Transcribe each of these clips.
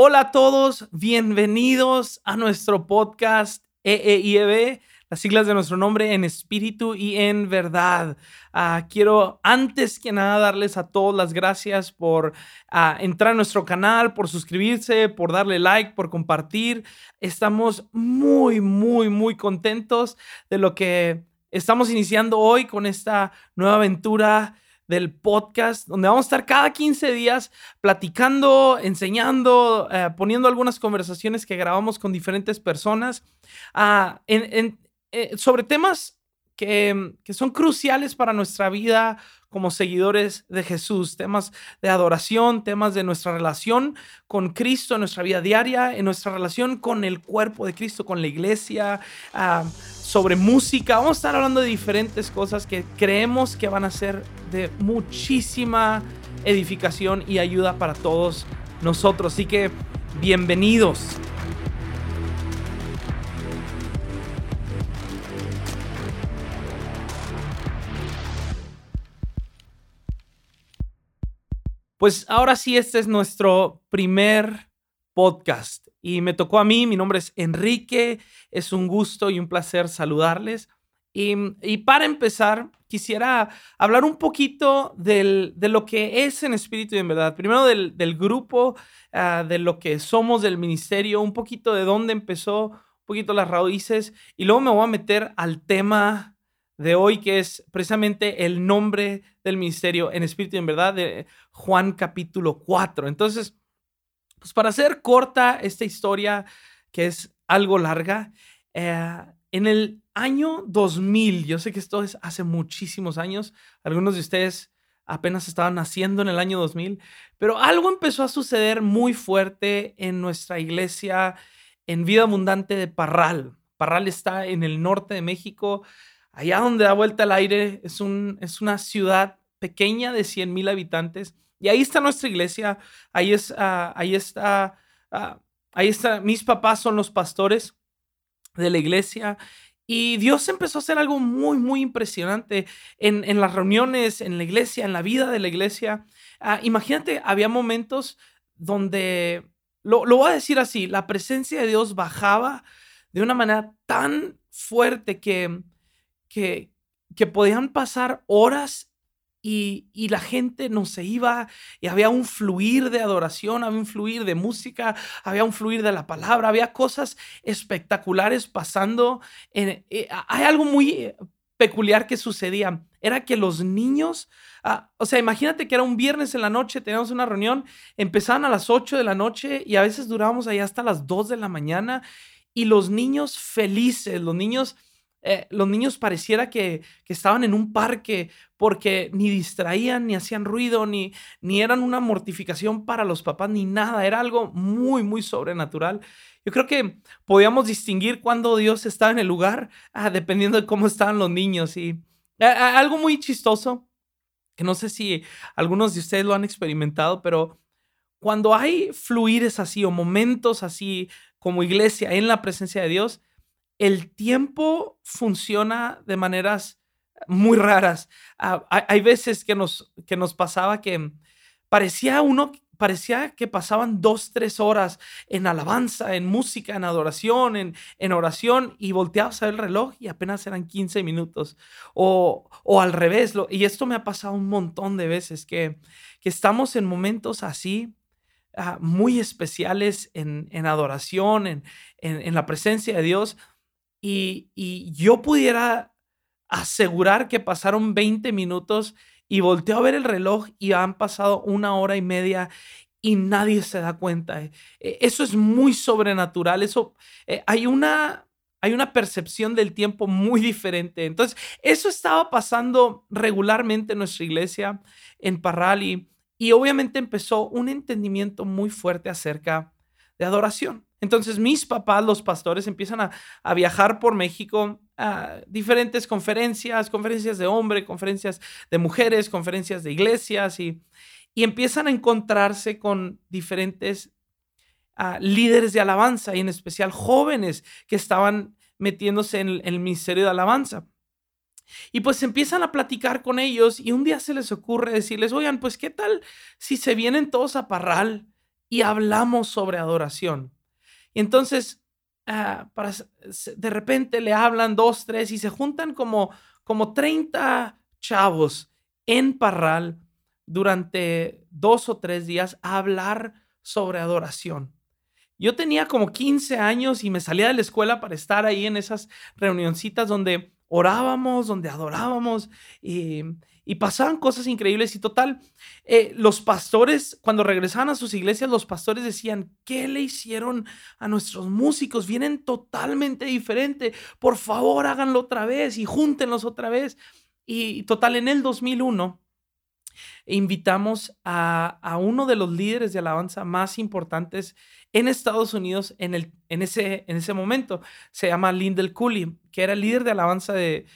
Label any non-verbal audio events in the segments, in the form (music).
Hola a todos, bienvenidos a nuestro podcast EEIEB, las siglas de nuestro nombre en espíritu y en verdad. Ah, quiero antes que nada darles a todos las gracias por ah, entrar a nuestro canal, por suscribirse, por darle like, por compartir. Estamos muy, muy, muy contentos de lo que estamos iniciando hoy con esta nueva aventura del podcast, donde vamos a estar cada 15 días platicando, enseñando, eh, poniendo algunas conversaciones que grabamos con diferentes personas. Ah, eh, sobre temas que, que, son cruciales para nuestra vida como seguidores de Jesús, temas de adoración, temas de nuestra relación con Cristo en nuestra vida diaria, en nuestra relación con el cuerpo de Cristo, con la iglesia. Ah, sobre música. Vamos a estar hablando de diferentes cosas que creemos que van a ser de muchísima edificación y ayuda para todos nosotros. Así que bienvenidos. Pues ahora sí, este es nuestro primer podcast y me tocó a mí. Mi nombre es Enrique. Es un gusto y un placer saludarles. Y, para empezar, quisiera hablar un poquito de lo que es en espíritu y en verdad. Primero del, grupo, ah, de lo que somos del ministerio, un poquito de dónde empezó, un poquito las raíces. Y luego me voy a meter al tema de hoy, que es precisamente el nombre del ministerio en espíritu y en verdad, de Juan capítulo 4. Entonces, pues para hacer corta esta historia, que es algo larga, eh, en el año 2000, yo sé que esto es hace muchísimos años, algunos de ustedes apenas estaban naciendo en el año 2000, pero algo empezó a suceder muy fuerte en nuestra iglesia en Vida Abundante de Parral. Parral está en el norte de México, allá donde da vuelta el aire, es, un, es una ciudad pequeña de 100 mil habitantes y ahí está nuestra iglesia, ahí, es, uh, ahí está, uh, ahí está, mis papás son los pastores de la iglesia. Y Dios empezó a hacer algo muy, muy impresionante en, en las reuniones, en la iglesia, en la vida de la iglesia. Uh, imagínate, había momentos donde, lo, lo voy a decir así, la presencia de Dios bajaba de una manera tan fuerte que, que, que podían pasar horas y, la gente no se iba y había un fluir de adoración, había un fluir de música, había un fluir de la palabra, había cosas espectaculares pasando. En, eh, hay algo muy peculiar que sucedía, era que los niños, ah, o sea, imagínate que era un viernes en la noche, teníamos una reunión, empezaban a las 8 de la noche y a veces durábamos ahí hasta las 2 de la mañana y los niños felices, los niños eh, los niños pareciera que, estaban en un parque porque ni distraían, ni hacían ruido, ni, ni eran una mortificación para los papás, ni nada. Era algo muy, muy sobrenatural. Yo creo que podíamos distinguir cuando Dios estaba en el lugar, ah, dependiendo de cómo estaban los niños. Y algo muy chistoso, que no sé si algunos de ustedes lo han experimentado, pero cuando hay fluires así o momentos así como iglesia en la presencia de Dios, el tiempo funciona de maneras muy raras. Ah, hay, veces que nos, que nos pasaba que parecía uno, parecía que pasaban dos, tres horas en alabanza, en música, en adoración, en, en oración, y volteabas a ver el reloj y apenas eran 15 minutos. O, o al revés, y esto me ha pasado un montón de veces, que, que estamos en momentos así, ah, muy especiales en, en adoración, en, en la presencia de Dios, y, yo pudiera asegurar que pasaron 20 minutos y volteo a ver el reloj y han pasado una hora y media y nadie se da cuenta. Eh, e, eso es muy sobrenatural. Eso eh, hay una hay una percepción del tiempo muy diferente. Entonces, eso estaba pasando regularmente en nuestra iglesia en Parral y, y obviamente empezó un entendimiento muy fuerte acerca de adoración. Entonces mis papás, los pastores, empiezan a, viajar por México a diferentes conferencias, conferencias de hombre, conferencias de mujeres, conferencias de iglesias y, y empiezan a encontrarse con diferentes ah, líderes de alabanza y en especial jóvenes que estaban metiéndose en el, ministerio de alabanza. Y pues empiezan a platicar con ellos y un día se les ocurre decirles, oigan, pues qué tal si se vienen todos a Parral y hablamos sobre adoración. Y entonces, ah, para, de repente le hablan dos, tres y se juntan como, como 30 chavos en Parral durante dos o tres días a hablar sobre adoración. Yo tenía como 15 años y me salía de la escuela para estar ahí en esas reunioncitas donde orábamos, donde adorábamos y, pasaban cosas increíbles. Y total, eh, los pastores, cuando regresaban a sus iglesias, los pastores decían, ¿qué le hicieron a nuestros músicos? Vienen totalmente diferente. Por favor, háganlo otra vez y júntenlos otra vez. Y total, en el 2001 invitamos a, uno de los líderes de alabanza más importantes en Estados Unidos en, el, en, ese, en ese momento. Se llama Lindell Cooley, que era el líder de alabanza de,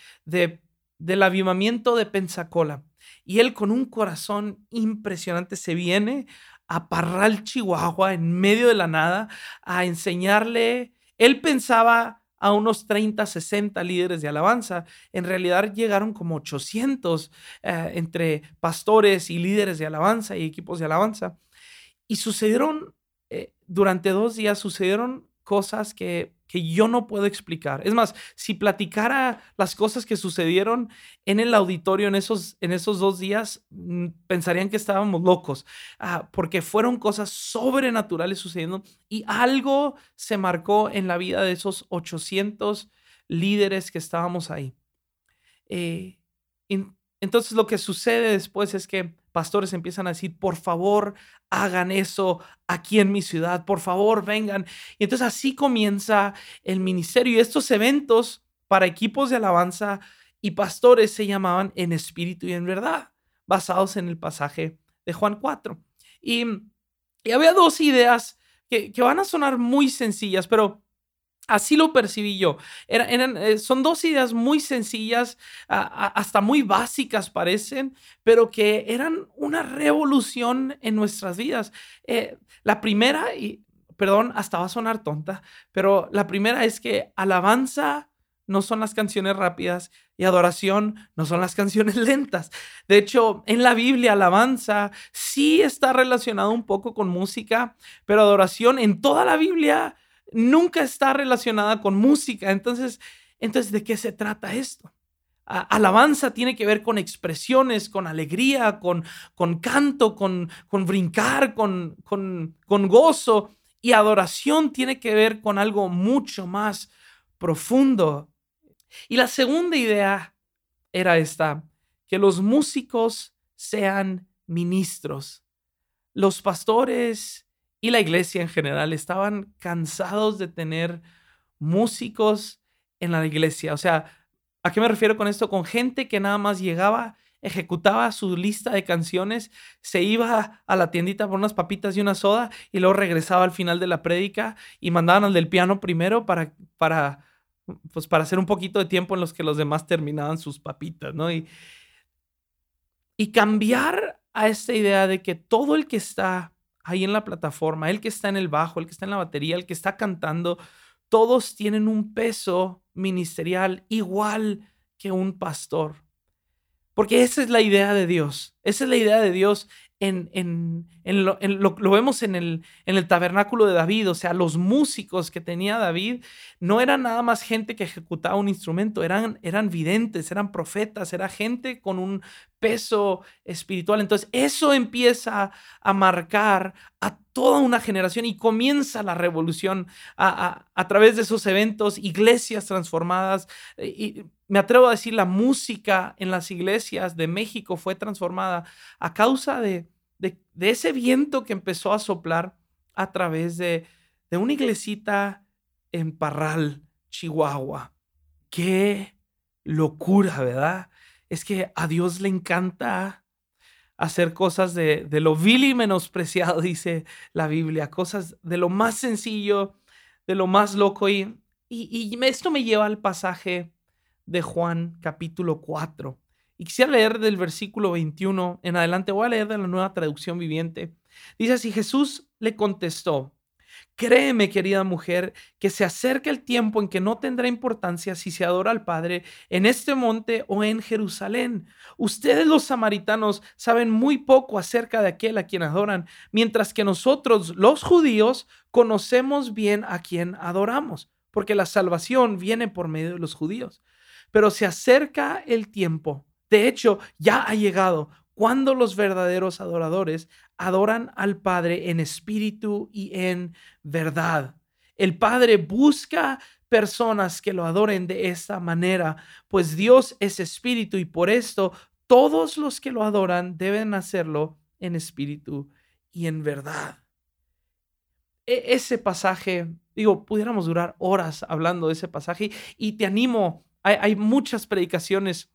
del avivamiento de Pensacola. Y él con un corazón impresionante se viene a Parral, Chihuahua, en medio de la nada, a enseñarle. Él pensaba a unos 30, 60 líderes de alabanza. En realidad llegaron como 800 eh, entre pastores y líderes de alabanza y equipos de alabanza. Y sucedieron, eh, durante dos días sucedieron cosas que que yo no puedo explicar. Es más, si platicara las cosas que sucedieron en el auditorio en esos, en esos dos días, mm, pensarían que estábamos locos, ah, porque fueron cosas sobrenaturales sucediendo y algo se marcó en la vida de esos 800 líderes que estábamos ahí. Eh, entonces lo que sucede después es que pastores empiezan a decir, por favor, hagan eso aquí en mi ciudad, por favor, vengan. Y entonces así comienza el ministerio. Y estos eventos para equipos de alabanza y pastores se llamaban en espíritu y en verdad, basados en el pasaje de Juan 4. Y, había dos ideas que, que van a sonar muy sencillas, pero Así lo percibí yo. eran, eh, son dos ideas muy sencillas, hasta muy básicas parecen, pero que eran una revolución en nuestras vidas. Eh, la primera, y perdón, hasta va a sonar tonta, pero la primera es que alabanza no son las canciones rápidas y adoración no son las (laughs) canciones lentas. De hecho, en la Biblia, alabanza sí está relacionado un poco con música, pero adoración en toda la Biblia nunca está relacionada con música. Entonces, entonces ¿de qué se trata esto? alabanza tiene que ver con expresiones, con alegría, con, con canto, con, con brincar, con, con, con gozo. Y adoración tiene que ver con algo mucho más profundo. Y la segunda idea era esta, que los músicos sean ministros. Los pastores y la iglesia en general estaban cansados de tener músicos en la iglesia. O sea, ¿a qué me refiero con esto? Con gente que nada más llegaba, ejecutaba su lista de canciones, se iba a la tiendita por unas papitas y una soda y luego regresaba al final de la prédica y mandaban al del piano primero para, para, pues para hacer un poquito de tiempo en los que los demás terminaban sus papitas, ¿no? Y, y cambiar a esta idea de que todo el que está ahí en la plataforma, el que está en el bajo, el que está en la batería, el que está cantando, todos tienen un peso ministerial igual que un pastor. Porque esa es la idea de Dios. Esa es la idea de Dios en, lo, lo, vemos en el, en el tabernáculo de David, o sea, los músicos que tenía David no eran nada más gente que ejecutaba un instrumento, eran, eran videntes, eran profetas, era gente con un peso espiritual. Entonces, eso empieza a marcar a toda una generación y comienza la revolución a, a, través de esos eventos, iglesias transformadas. Y me atrevo a decir, la música en las iglesias de México fue transformada a causa de, de, ese viento que empezó a soplar a través de, de una iglesita en Parral, Chihuahua. Qué locura, ¿verdad? Es que a Dios le encanta hacer cosas de, de, lo vil y menospreciado, (laughs) dice la Biblia, cosas de lo más sencillo, de lo más loco. Y, y, y esto me lleva al pasaje de Juan capítulo 4. Y quisiera leer del versículo 21 en adelante, voy a leer de la nueva traducción viviente. Dice así, Jesús le contestó, Créeme, querida mujer, que se acerca el tiempo en que no tendrá importancia si se adora al Padre en este monte o en Jerusalén. Ustedes los samaritanos saben muy poco acerca de aquel a quien adoran, mientras que nosotros, los judíos, conocemos bien a quien adoramos, porque la salvación viene por medio de los judíos. Pero se acerca el tiempo, de hecho, ya ha llegado cuando los verdaderos adoradores adoran al Padre en espíritu y en verdad. El Padre busca personas que lo adoren de esta manera, pues Dios es espíritu y por esto todos los que lo adoran deben hacerlo en espíritu y en verdad. E ese pasaje, digo, pudiéramos durar horas hablando de ese pasaje y te animo, hay, hay muchas predicaciones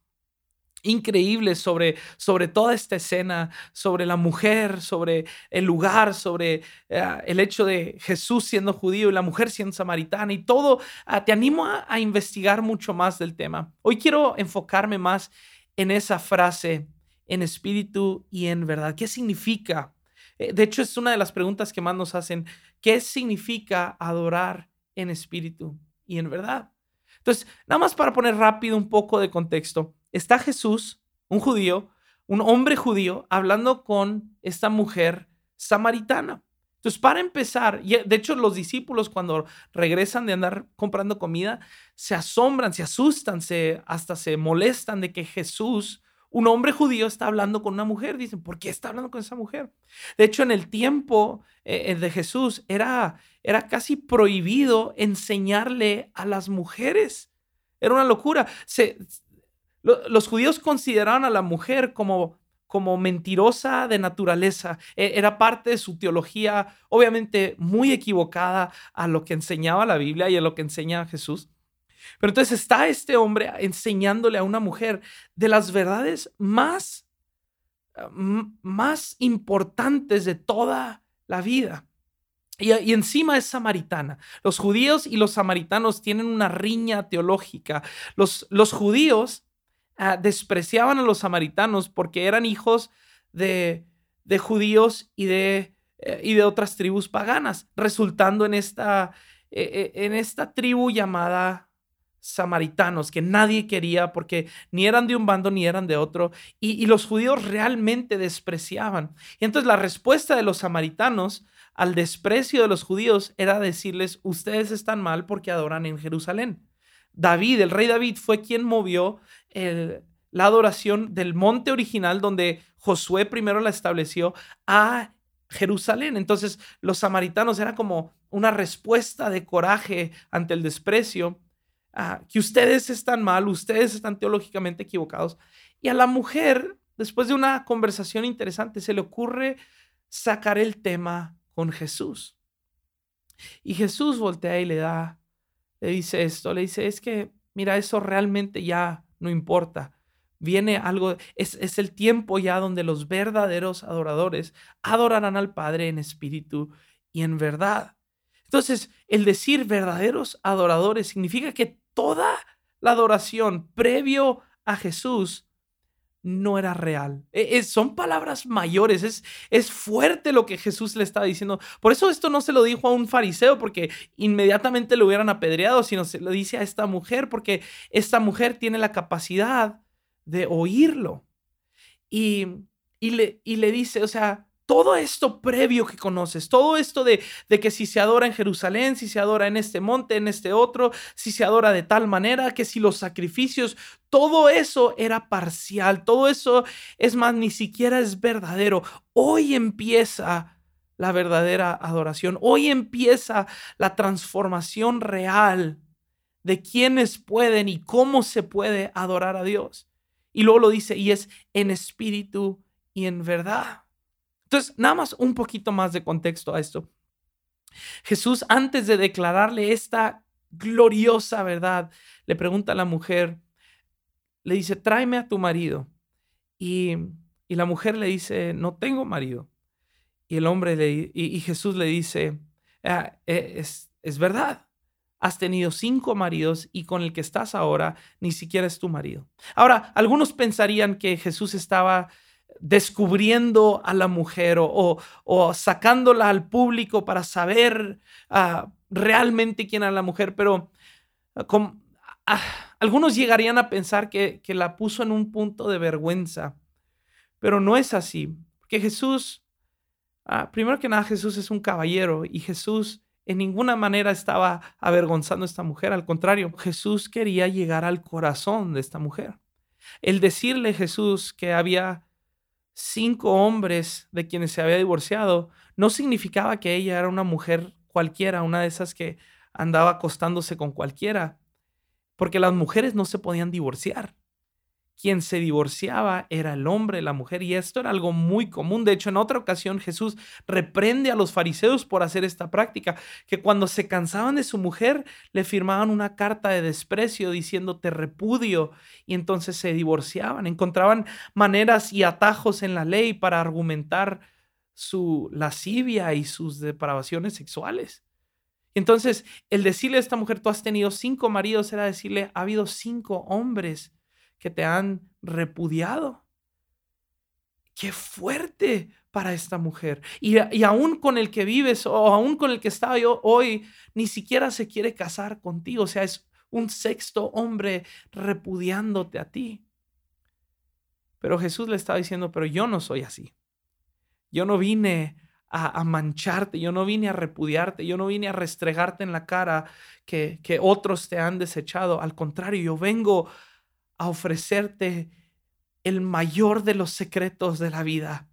increíbles sobre, sobre toda esta escena, sobre la mujer, sobre el lugar, sobre eh, el hecho de Jesús siendo judío y la mujer siendo samaritana y todo. Ah, te animo a, investigar mucho más del tema. Hoy quiero enfocarme más en esa frase, en espíritu y en verdad. ¿Qué significa? Eh, de hecho, es una de las preguntas que más nos hacen. ¿Qué significa adorar en espíritu y en verdad? Entonces, nada más para poner rápido un poco de contexto está Jesús, un judío, un hombre judío, hablando con esta mujer samaritana. Entonces, para empezar, de hecho los discípulos cuando regresan de andar comprando comida, se asombran, se asustan, se, hasta se molestan de que Jesús, un hombre judío, está hablando con una mujer. Dicen, ¿por qué está hablando con esa mujer? De hecho, en el tiempo eh, de Jesús era, era casi prohibido enseñarle a las mujeres. Era una locura. Se, los judíos consideraban a la mujer como, como mentirosa de naturaleza. E, era parte de su teología, obviamente muy equivocada a lo que enseñaba la Biblia y a lo que enseña Jesús. Pero entonces está este hombre enseñándole a una mujer de las verdades más, más importantes de toda la vida. Y, y, encima es samaritana. Los judíos y los samaritanos tienen una riña teológica. Los, los judíos Ah, despreciaban a los samaritanos porque eran hijos de, de judíos y de, eh, y de otras tribus paganas, resultando en esta, eh, eh, en esta tribu llamada samaritanos, que nadie quería porque ni eran de un bando ni eran de otro, y, y los judíos realmente despreciaban. Y entonces la respuesta de los samaritanos al desprecio de los judíos era decirles, ustedes están mal porque adoran en Jerusalén. David, el rey David, fue quien movió la adoración del monte original donde Josué primero la estableció a Jerusalén. Entonces los samaritanos era como una respuesta de coraje ante el desprecio, que ustedes están mal, ustedes están teológicamente equivocados. Y a la mujer, después de una conversación interesante, se le ocurre sacar el tema con Jesús. Y Jesús voltea y le da le dice esto, le dice, es que, mira, eso realmente ya no importa. Viene algo, es, es el tiempo ya donde los verdaderos adoradores adorarán al Padre en espíritu y en verdad. Entonces, el decir verdaderos adoradores significa que toda la adoración previo a Jesús no era real. E, son palabras mayores, es, es fuerte lo que Jesús le estaba diciendo. Por eso esto no se lo dijo a un fariseo porque inmediatamente lo hubieran apedreado, sino se lo dice a esta mujer porque esta mujer tiene la capacidad de oírlo. Y, y, le, y le dice, o sea, todo esto previo que conoces, todo esto de, de, que si se adora en Jerusalén, si se adora en este monte, en este otro, si se adora de tal manera, que si los sacrificios, todo eso era parcial, todo eso es más, ni siquiera es verdadero. Hoy empieza la verdadera adoración, hoy empieza la transformación real de quienes pueden y cómo se puede adorar a Dios. Y luego lo dice, y es en espíritu y en verdad. Entonces, nada más un poquito más de contexto a esto. Jesús, antes de declararle esta gloriosa verdad, le pregunta a la mujer, le dice, tráeme a tu marido. Y, la mujer le dice, no tengo marido. Y el hombre le, y, Jesús le dice, ah, e, es, es verdad, has tenido cinco maridos y con el que estás ahora ni siquiera es tu marido. Ahora, algunos pensarían que Jesús estaba descubriendo a la mujer o, o, sacándola al público para saber ah, realmente quién era la mujer, pero ah, ah, algunos llegarían a pensar que, que la puso en un punto de vergüenza, pero no es así, porque Jesús, primero que nada, Jesús es un caballero y Jesús en ninguna manera estaba avergonzando a esta mujer, al contrario, Jesús quería llegar al corazón de esta mujer. El decirle a Jesús que había cinco hombres de quienes se había divorciado no significaba que ella era una mujer cualquiera, una de esas que andaba acostándose con cualquiera, porque las mujeres no se podían divorciar quien se divorciaba era el hombre, la mujer, y esto era algo muy común. De hecho, en otra ocasión Jesús reprende a los fariseos por hacer esta práctica, que cuando se cansaban de su mujer, le firmaban una carta de desprecio diciendo te repudio, y entonces se divorciaban. Encontraban maneras y atajos en la ley para argumentar su lascivia y sus depravaciones sexuales. Entonces, el decirle a esta mujer, tú has tenido cinco maridos, era decirle, ha habido cinco hombres que te han repudiado. Qué fuerte para esta mujer. Y, y, aún con el que vives o aún con el que estaba yo hoy, ni siquiera se quiere casar contigo. O sea, es un sexto hombre repudiándote a ti. Pero Jesús le estaba diciendo, pero yo no soy así. Yo no vine a, a, mancharte, yo no vine a repudiarte, yo no vine a restregarte en la cara que, que otros te han desechado. Al contrario, yo vengo a ofrecerte el mayor de los secretos de la vida.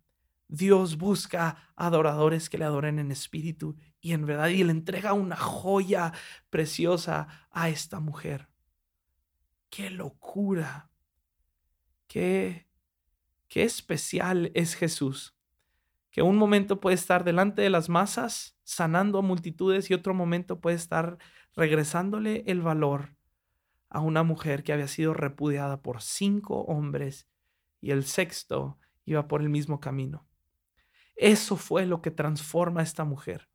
Dios busca adoradores que le adoren en espíritu y en verdad y le entrega una joya preciosa a esta mujer. ¡Qué locura! ¡Qué, qué especial es Jesús! Que un momento puede estar delante de las masas, sanando a multitudes, y otro momento puede estar regresándole el valor a una mujer que había sido repudiada por cinco hombres y el sexto iba por el mismo camino. Eso fue lo que transforma a esta mujer.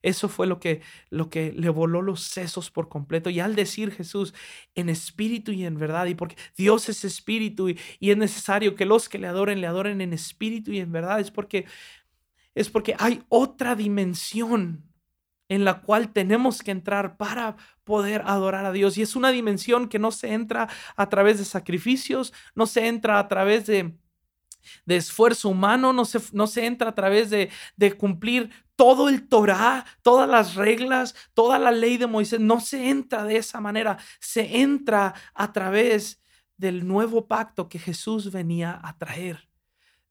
Eso fue lo que, lo que le voló los sesos por completo. Y al decir Jesús en espíritu y en verdad, y porque Dios es espíritu y, y, es necesario que los que le adoren, le adoren en espíritu y en verdad, es porque, es porque hay otra dimensión en la cual tenemos que entrar para poder adorar a Dios. Y es una dimensión que no se entra a través de sacrificios, no se entra a través de, esfuerzo humano, no se, no se entra a través de, de cumplir todo el Torah, todas las reglas, toda la ley de Moisés. No se entra de esa manera, se entra a través del nuevo pacto que Jesús venía a traer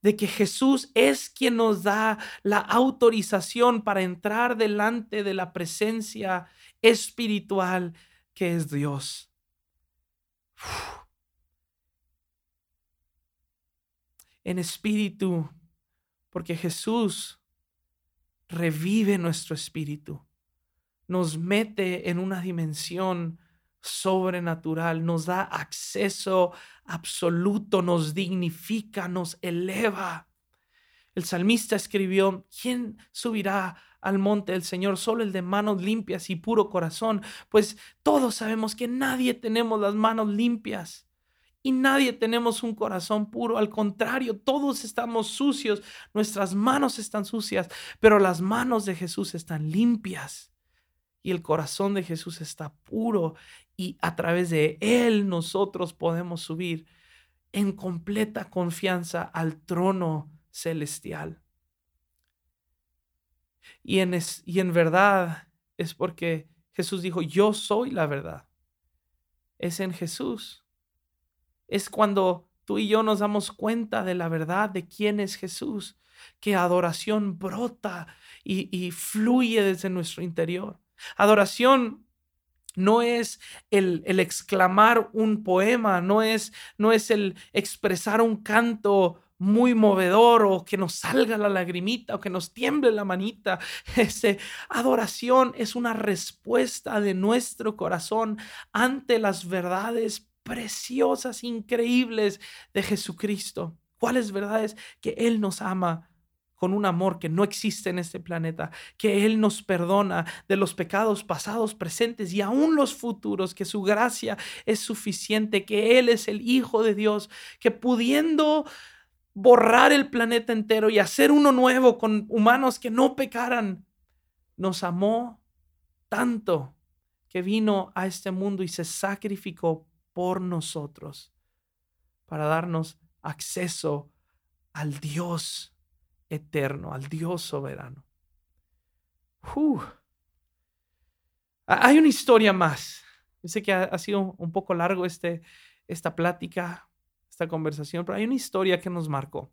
de que Jesús es quien nos da la autorización para entrar delante de la presencia espiritual que es Dios. En espíritu, porque Jesús revive nuestro espíritu, nos mete en una dimensión sobrenatural, nos da acceso absoluto, nos dignifica, nos eleva. El salmista escribió, ¿quién subirá al monte del Señor? Solo el de manos limpias y puro corazón. Pues todos sabemos que nadie tenemos las manos limpias y nadie tenemos un corazón puro. Al contrario, todos estamos sucios, nuestras manos están sucias, pero las manos de Jesús están limpias y el corazón de Jesús está puro y a través de Él nosotros podemos subir en completa confianza al trono celestial. Y en, y en verdad es porque Jesús dijo, yo soy la verdad. Es en Jesús. Es cuando tú y yo nos damos cuenta de la verdad de quién es Jesús, que adoración brota y, y fluye desde nuestro interior. Adoración no es el, el, exclamar un poema, no es, no es el expresar un canto muy movedor o que nos salga la lagrimita o que nos tiemble la manita. (laughs) Ese adoración es una respuesta de nuestro corazón ante las verdades preciosas, increíbles de Jesucristo. ¿Cuáles verdades? Que Él nos ama, con un amor que no existe en este planeta, que Él nos perdona de los pecados pasados, presentes y aún los futuros, que su gracia es suficiente, que Él es el Hijo de Dios, que pudiendo borrar el planeta entero y hacer uno nuevo con humanos que no pecaran. Nos amó tanto que vino a este mundo y se sacrificó por nosotros para darnos acceso al Dios eterno, al Dios soberano. Hay una historia más. Yo sé que ha, sido un poco largo este, esta plática, esta conversación, pero hay una historia que nos marcó.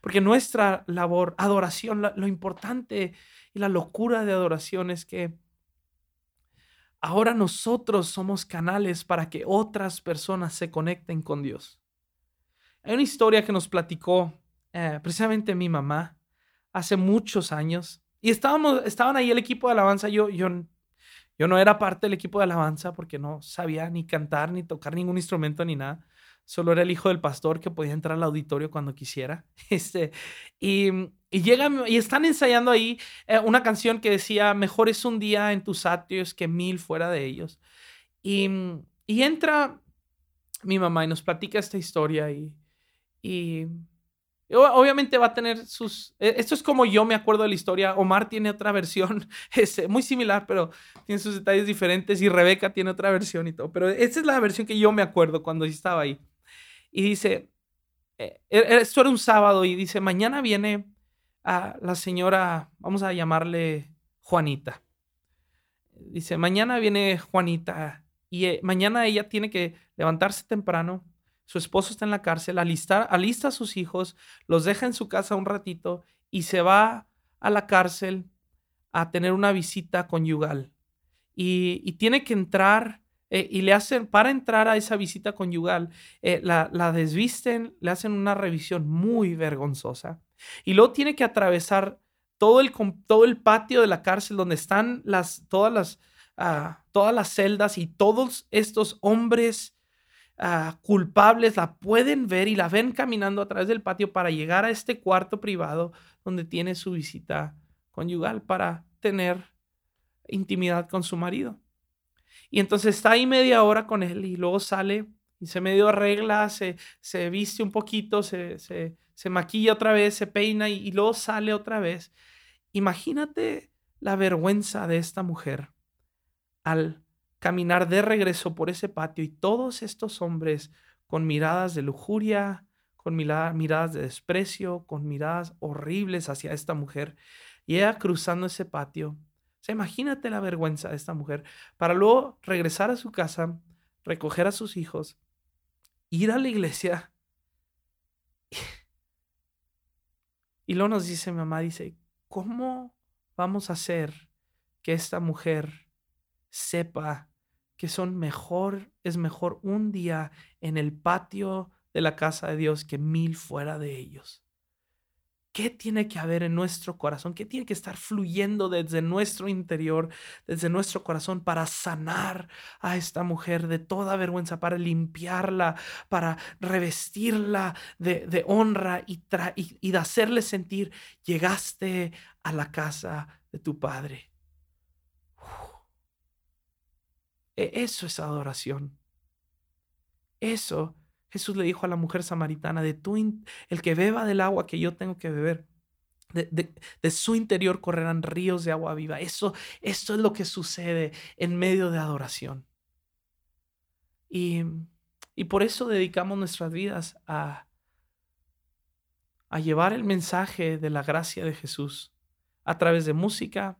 Porque nuestra labor, adoración, lo importante y la locura de adoración es que ahora nosotros somos canales para que otras personas se conecten con Dios. Hay una historia que nos platicó eh, precisamente mi mamá hace muchos años y estábamos, estaban ahí el equipo de alabanza. Yo, yo, yo no era parte del equipo de alabanza porque no sabía ni cantar, ni tocar ningún instrumento, ni nada. Solo era el hijo del pastor que podía entrar al auditorio cuando quisiera. (laughs) Este, y, y llegan y están ensayando ahí eh, una canción que decía, mejor es un día en tus atrios que mil fuera de ellos. Y, y entra mi mamá y nos platica esta historia y, y Obviamente va a tener sus... E, esto es como yo me acuerdo de la historia. Omar tiene otra versión, (laughs) es muy similar, pero tiene sus detalles diferentes. Y Rebeca tiene otra versión y todo. Pero esta es la versión que yo me acuerdo cuando estaba ahí. Y dice, eh, e, e, esto era un sábado y dice, mañana viene a la señora, vamos a llamarle Juanita. Dice, mañana viene Juanita y eh, mañana ella tiene que levantarse temprano su esposo está en la cárcel, alista, alista a sus hijos, los deja en su casa un ratito y se va a la cárcel a tener una visita conyugal. Y, tiene que entrar eh, y le hacen, para entrar a esa visita conyugal, eh, la, la, desvisten, le hacen una revisión muy vergonzosa. Y luego tiene que atravesar todo el, todo el patio de la cárcel donde están las, todas, las, ah, todas las celdas y todos estos hombres Ah, culpables la pueden ver y la ven caminando a través del patio para llegar a este cuarto privado donde tiene su visita conyugal para tener intimidad con su marido. Y entonces está ahí media hora con él y luego sale y se medio arregla, se, se viste un poquito, se, se, se maquilla otra vez, se peina y, y luego sale otra vez. Imagínate la vergüenza de esta mujer al caminar de regreso por ese patio y todos estos hombres con miradas de lujuria, con miradas de desprecio, con miradas horribles hacia esta mujer, y ella cruzando ese patio. O sea, imagínate la vergüenza de esta mujer para luego regresar a su casa, recoger a sus hijos, ir a la iglesia. (laughs) Y luego nos dice mi mamá, dice, ¿cómo vamos a hacer que esta mujer sepa que son mejor, es mejor un día en el patio de la casa de Dios que mil fuera de ellos. ¿Qué tiene que haber en nuestro corazón? ¿Qué tiene que estar fluyendo desde nuestro interior, desde nuestro corazón para sanar a esta mujer de toda vergüenza, para limpiarla, para revestirla de, honra y, y, y de hacerle sentir, llegaste a la casa de tu Padre? E-, eso es adoración. Eso Jesús le dijo a la mujer samaritana, de tu el que beba del agua que yo tengo que beber, de, su interior correrán ríos de agua viva. Eso, eso es lo que sucede en medio de adoración. Y, y por eso dedicamos nuestras vidas a, a llevar el mensaje de la gracia de Jesús a través de música,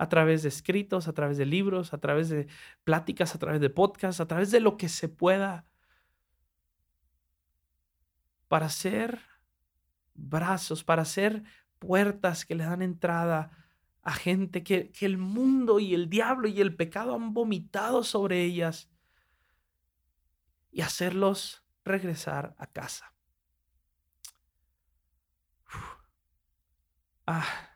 a través de escritos, a través de libros, a través de pláticas, a través de podcasts, a través de lo que se pueda, para ser brazos, para ser puertas que le dan entrada a gente que, que el mundo y el diablo y el pecado han vomitado sobre ellas y hacerlos regresar a casa. Ah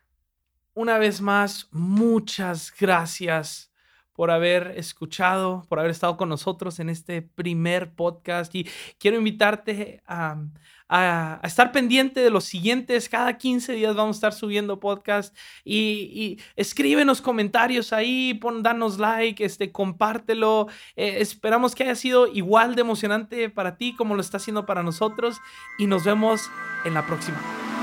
una vez más, muchas gracias por haber escuchado, por haber estado con nosotros en este primer podcast y quiero invitarte a, estar pendiente de los siguientes. Cada 15 días vamos a estar subiendo podcast y, escríbenos comentarios ahí, pon, danos like, este, compártelo. Eh, esperamos que haya sido igual de emocionante para ti como lo está haciendo para nosotros y nos vemos en la próxima.